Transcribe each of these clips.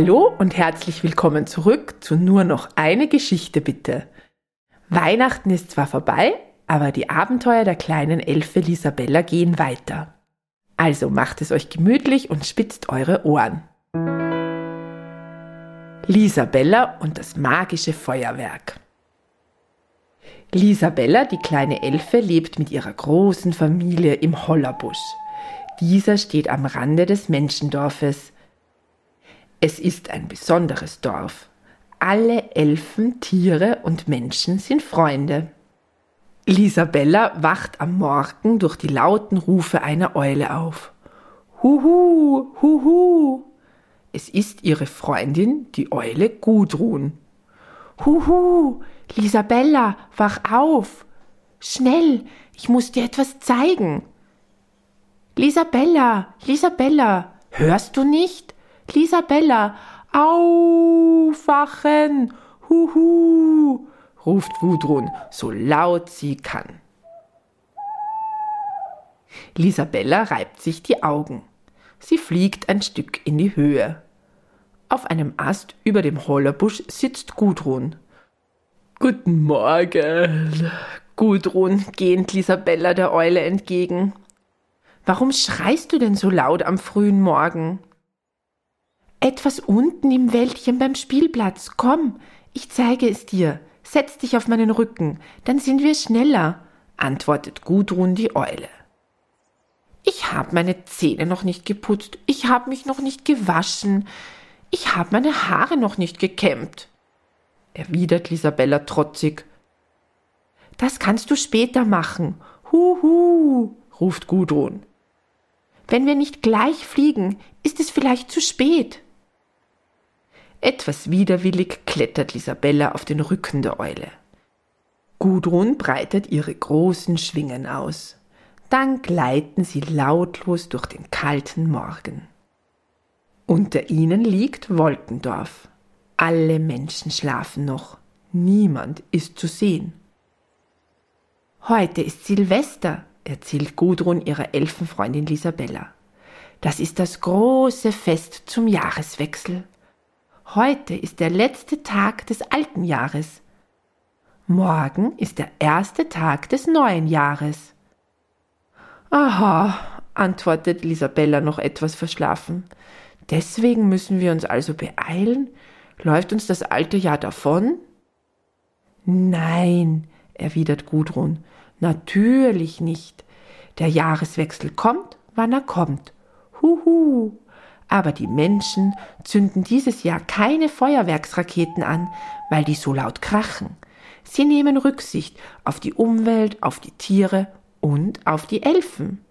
Hallo und herzlich willkommen zurück zu nur noch eine Geschichte bitte. Weihnachten ist zwar vorbei, aber die Abenteuer der kleinen Elfe Lisabella gehen weiter. Also macht es euch gemütlich und spitzt eure Ohren. Lisabella und das magische Feuerwerk. Lisabella, die kleine Elfe, lebt mit ihrer großen Familie im Hollerbusch. Dieser steht am Rande des Menschendorfes, es ist ein besonderes Dorf. Alle Elfen, Tiere und Menschen sind Freunde. Lisabella wacht am Morgen durch die lauten Rufe einer Eule auf. Huhu, huhu. Es ist ihre Freundin, die Eule Gudrun. Huhu, Lisabella, wach auf. Schnell, ich muss dir etwas zeigen. Lisabella, Lisabella, hörst du nicht? Lisabella, aufwachen! Huhu! ruft Gudrun, so laut sie kann. Lisabella reibt sich die Augen. Sie fliegt ein Stück in die Höhe. Auf einem Ast über dem Hollerbusch sitzt Gudrun. Guten Morgen. Gudrun gähnt Lisabella der Eule entgegen. Warum schreist du denn so laut am frühen Morgen? Etwas unten im Wäldchen beim Spielplatz. Komm, ich zeige es dir. Setz dich auf meinen Rücken, dann sind wir schneller, antwortet Gudrun die Eule. Ich habe meine Zähne noch nicht geputzt, ich habe mich noch nicht gewaschen, ich habe meine Haare noch nicht gekämmt, erwidert Lisabella trotzig. Das kannst du später machen. Huhu, ruft Gudrun. Wenn wir nicht gleich fliegen, ist es vielleicht zu spät. Etwas widerwillig klettert Lisabella auf den Rücken der Eule. Gudrun breitet ihre großen Schwingen aus. Dann gleiten sie lautlos durch den kalten Morgen. Unter ihnen liegt Wolkendorf. Alle Menschen schlafen noch. Niemand ist zu sehen. Heute ist Silvester, erzählt Gudrun ihrer Elfenfreundin Lisabella. Das ist das große Fest zum Jahreswechsel. Heute ist der letzte Tag des alten Jahres. Morgen ist der erste Tag des neuen Jahres. Aha, antwortet Isabella noch etwas verschlafen. Deswegen müssen wir uns also beeilen? Läuft uns das alte Jahr davon? Nein, erwidert Gudrun, natürlich nicht. Der Jahreswechsel kommt, wann er kommt. Huhu. Aber die Menschen zünden dieses Jahr keine Feuerwerksraketen an, weil die so laut krachen. Sie nehmen Rücksicht auf die Umwelt, auf die Tiere und auf die Elfen.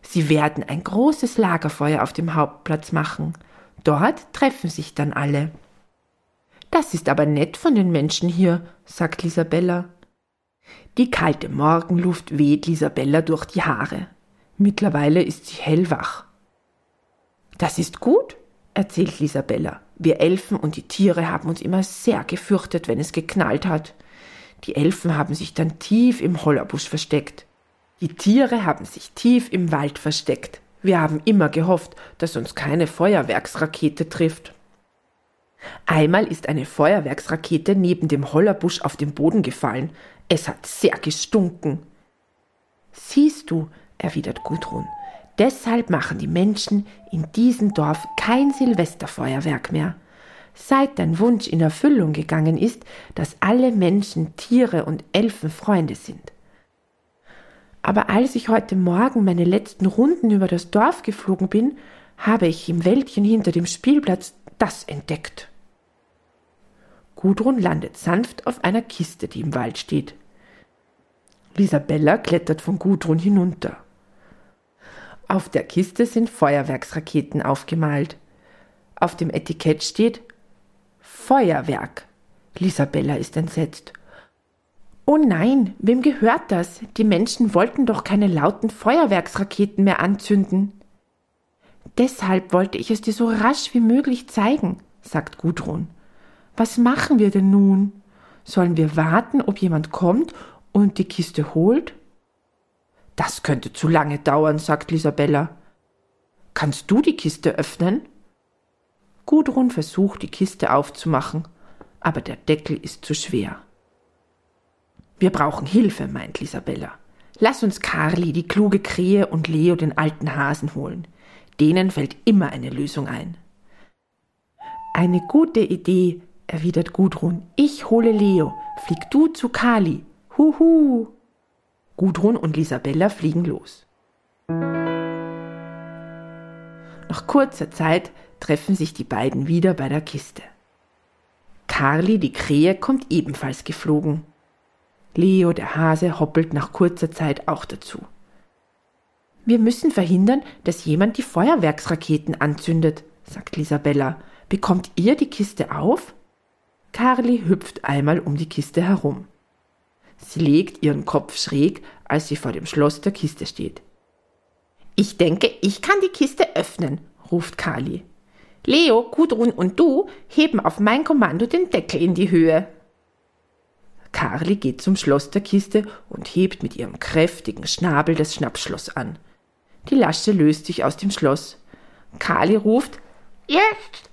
Sie werden ein großes Lagerfeuer auf dem Hauptplatz machen. Dort treffen sich dann alle. Das ist aber nett von den Menschen hier, sagt Lisabella. Die kalte Morgenluft weht Lisabella durch die Haare. Mittlerweile ist sie hellwach. Das ist gut, erzählt Lisabella. Wir Elfen und die Tiere haben uns immer sehr gefürchtet, wenn es geknallt hat. Die Elfen haben sich dann tief im Hollerbusch versteckt. Die Tiere haben sich tief im Wald versteckt. Wir haben immer gehofft, dass uns keine Feuerwerksrakete trifft. Einmal ist eine Feuerwerksrakete neben dem Hollerbusch auf den Boden gefallen. Es hat sehr gestunken. Siehst du, erwidert Gudrun, Deshalb machen die Menschen in diesem Dorf kein Silvesterfeuerwerk mehr. Seit dein Wunsch in Erfüllung gegangen ist, dass alle Menschen, Tiere und Elfen Freunde sind. Aber als ich heute Morgen meine letzten Runden über das Dorf geflogen bin, habe ich im Wäldchen hinter dem Spielplatz das entdeckt. Gudrun landet sanft auf einer Kiste, die im Wald steht. Lisabella klettert von Gudrun hinunter. Auf der Kiste sind Feuerwerksraketen aufgemalt. Auf dem Etikett steht Feuerwerk. Lisabella ist entsetzt. Oh nein, wem gehört das? Die Menschen wollten doch keine lauten Feuerwerksraketen mehr anzünden. Deshalb wollte ich es dir so rasch wie möglich zeigen, sagt Gudrun. Was machen wir denn nun? Sollen wir warten, ob jemand kommt und die Kiste holt? Das könnte zu lange dauern, sagt Lisabella. Kannst du die Kiste öffnen? Gudrun versucht, die Kiste aufzumachen, aber der Deckel ist zu schwer. Wir brauchen Hilfe, meint Lisabella. Lass uns Carli, die kluge Krähe und Leo den alten Hasen holen. Denen fällt immer eine Lösung ein. Eine gute Idee, erwidert Gudrun. Ich hole Leo. Flieg du zu Kali. Huhu. Gudrun und Lisabella fliegen los. Nach kurzer Zeit treffen sich die beiden wieder bei der Kiste. Carli, die Krähe, kommt ebenfalls geflogen. Leo, der Hase, hoppelt nach kurzer Zeit auch dazu. Wir müssen verhindern, dass jemand die Feuerwerksraketen anzündet, sagt Lisabella. Bekommt ihr die Kiste auf? Carli hüpft einmal um die Kiste herum. Sie legt ihren Kopf schräg, als sie vor dem Schloss der Kiste steht. Ich denke, ich kann die Kiste öffnen, ruft Carli. Leo, Gudrun und du heben auf mein Kommando den Deckel in die Höhe. Carli geht zum Schloss der Kiste und hebt mit ihrem kräftigen Schnabel das Schnappschloss an. Die Lasche löst sich aus dem Schloss. Carli ruft Jetzt!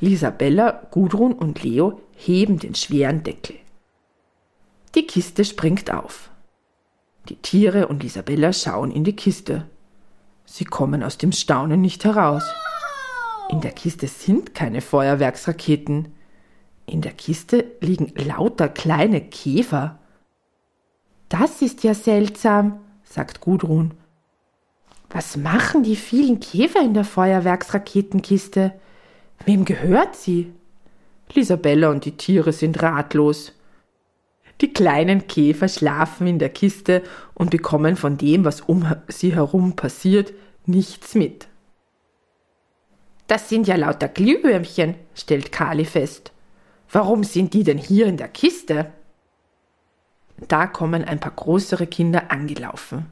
Lisabella, Gudrun und Leo heben den schweren Deckel. Die Kiste springt auf. Die Tiere und Lisabella schauen in die Kiste. Sie kommen aus dem Staunen nicht heraus. In der Kiste sind keine Feuerwerksraketen. In der Kiste liegen lauter kleine Käfer. Das ist ja seltsam, sagt Gudrun. Was machen die vielen Käfer in der Feuerwerksraketenkiste? Wem gehört sie? Lisabella und die Tiere sind ratlos. Die kleinen Käfer schlafen in der Kiste und bekommen von dem, was um sie herum passiert, nichts mit. Das sind ja lauter Glühwürmchen, stellt Kali fest. Warum sind die denn hier in der Kiste? Da kommen ein paar größere Kinder angelaufen.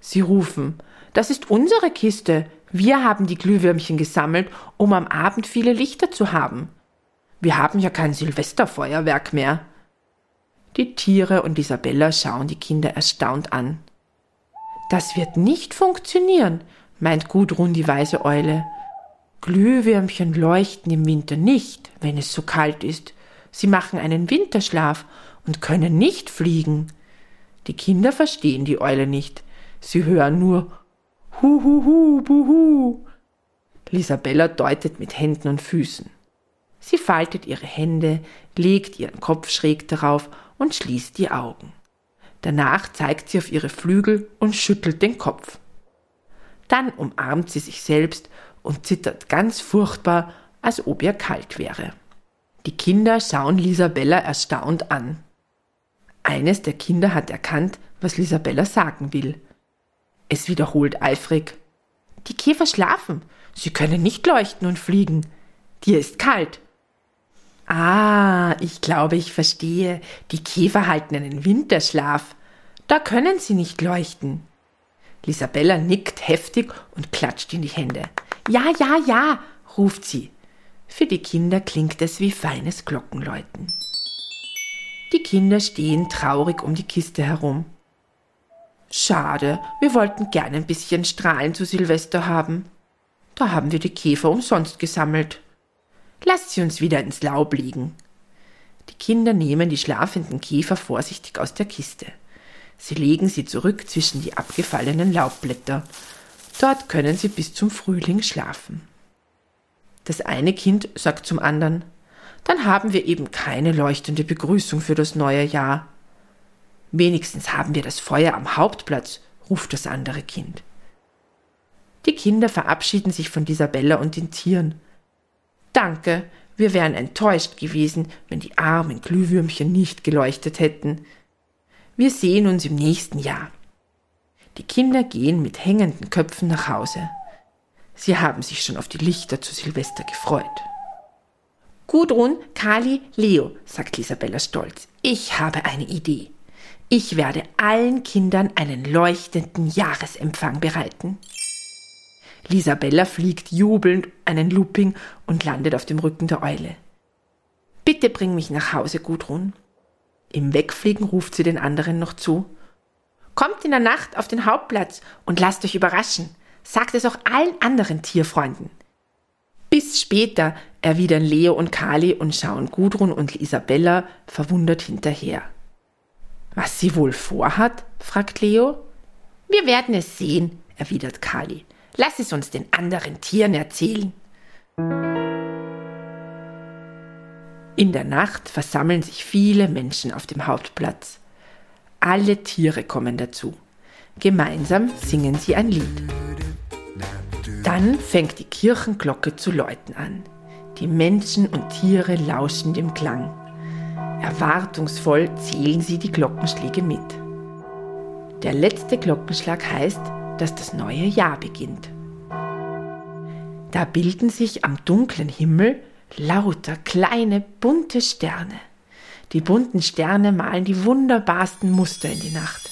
Sie rufen, das ist unsere Kiste. Wir haben die Glühwürmchen gesammelt, um am Abend viele Lichter zu haben. Wir haben ja kein Silvesterfeuerwerk mehr. Die Tiere und Isabella schauen die Kinder erstaunt an. Das wird nicht funktionieren, meint Gudrun die weise Eule. Glühwürmchen leuchten im Winter nicht, wenn es so kalt ist. Sie machen einen Winterschlaf und können nicht fliegen. Die Kinder verstehen die Eule nicht. Sie hören nur Hu hu hu buhu. Lisabella deutet mit Händen und Füßen. Sie faltet ihre Hände, legt ihren Kopf schräg darauf und schließt die Augen. Danach zeigt sie auf ihre Flügel und schüttelt den Kopf. Dann umarmt sie sich selbst und zittert ganz furchtbar, als ob ihr kalt wäre. Die Kinder schauen Lisabella erstaunt an. Eines der Kinder hat erkannt, was Lisabella sagen will. Es wiederholt eifrig. Die Käfer schlafen. Sie können nicht leuchten und fliegen. Dir ist kalt. Ah, ich glaube, ich verstehe. Die Käfer halten einen Winterschlaf. Da können sie nicht leuchten. Lisabella nickt heftig und klatscht in die Hände. Ja, ja, ja, ruft sie. Für die Kinder klingt es wie feines Glockenläuten. Die Kinder stehen traurig um die Kiste herum. Schade, wir wollten gern ein bisschen Strahlen zu Silvester haben. Da haben wir die Käfer umsonst gesammelt. Lasst sie uns wieder ins Laub liegen. Die Kinder nehmen die schlafenden Käfer vorsichtig aus der Kiste. Sie legen sie zurück zwischen die abgefallenen Laubblätter. Dort können sie bis zum Frühling schlafen. Das eine Kind sagt zum anderen, dann haben wir eben keine leuchtende Begrüßung für das neue Jahr. Wenigstens haben wir das Feuer am Hauptplatz, ruft das andere Kind. Die Kinder verabschieden sich von Isabella und den Tieren. Danke, wir wären enttäuscht gewesen, wenn die armen Glühwürmchen nicht geleuchtet hätten. Wir sehen uns im nächsten Jahr. Die Kinder gehen mit hängenden Köpfen nach Hause. Sie haben sich schon auf die Lichter zu Silvester gefreut. Gudrun, Kali, Leo, sagt Isabella stolz. Ich habe eine Idee. Ich werde allen Kindern einen leuchtenden Jahresempfang bereiten. Lisabella fliegt jubelnd einen Looping und landet auf dem Rücken der Eule. Bitte bring mich nach Hause, Gudrun. Im Wegfliegen ruft sie den anderen noch zu. Kommt in der Nacht auf den Hauptplatz und lasst euch überraschen. Sagt es auch allen anderen Tierfreunden. Bis später, erwidern Leo und Kali und schauen Gudrun und Isabella verwundert hinterher. Was sie wohl vorhat? fragt Leo. Wir werden es sehen, erwidert Kali. Lass es uns den anderen Tieren erzählen. In der Nacht versammeln sich viele Menschen auf dem Hauptplatz. Alle Tiere kommen dazu. Gemeinsam singen sie ein Lied. Dann fängt die Kirchenglocke zu läuten an. Die Menschen und Tiere lauschen dem Klang. Erwartungsvoll zählen sie die Glockenschläge mit. Der letzte Glockenschlag heißt, dass das neue Jahr beginnt. Da bilden sich am dunklen Himmel lauter kleine bunte Sterne. Die bunten Sterne malen die wunderbarsten Muster in die Nacht.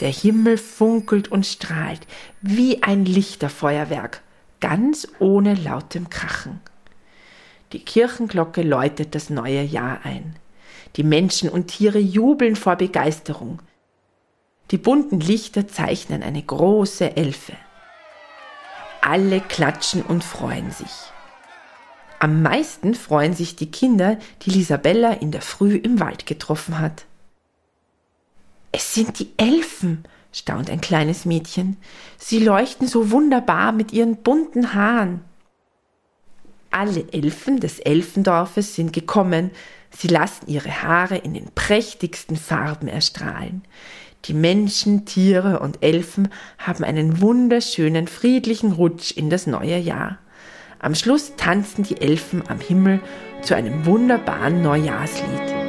Der Himmel funkelt und strahlt wie ein Lichterfeuerwerk, ganz ohne lautem Krachen. Die Kirchenglocke läutet das neue Jahr ein. Die Menschen und Tiere jubeln vor Begeisterung. Die bunten Lichter zeichnen eine große Elfe. Alle klatschen und freuen sich. Am meisten freuen sich die Kinder, die Lisabella in der Früh im Wald getroffen hat. Es sind die Elfen, staunt ein kleines Mädchen. Sie leuchten so wunderbar mit ihren bunten Haaren. Alle Elfen des Elfendorfes sind gekommen, sie lassen ihre Haare in den prächtigsten Farben erstrahlen. Die Menschen, Tiere und Elfen haben einen wunderschönen, friedlichen Rutsch in das neue Jahr. Am Schluss tanzen die Elfen am Himmel zu einem wunderbaren Neujahrslied.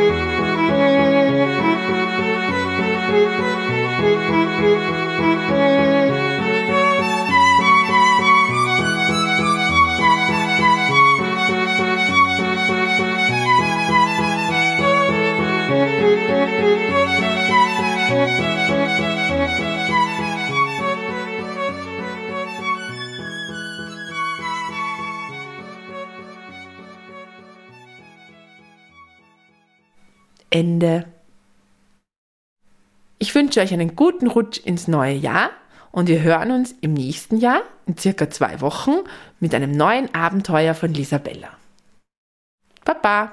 Thank you. Ende. Ich wünsche euch einen guten Rutsch ins neue Jahr und wir hören uns im nächsten Jahr, in circa zwei Wochen, mit einem neuen Abenteuer von Lisabella. Baba!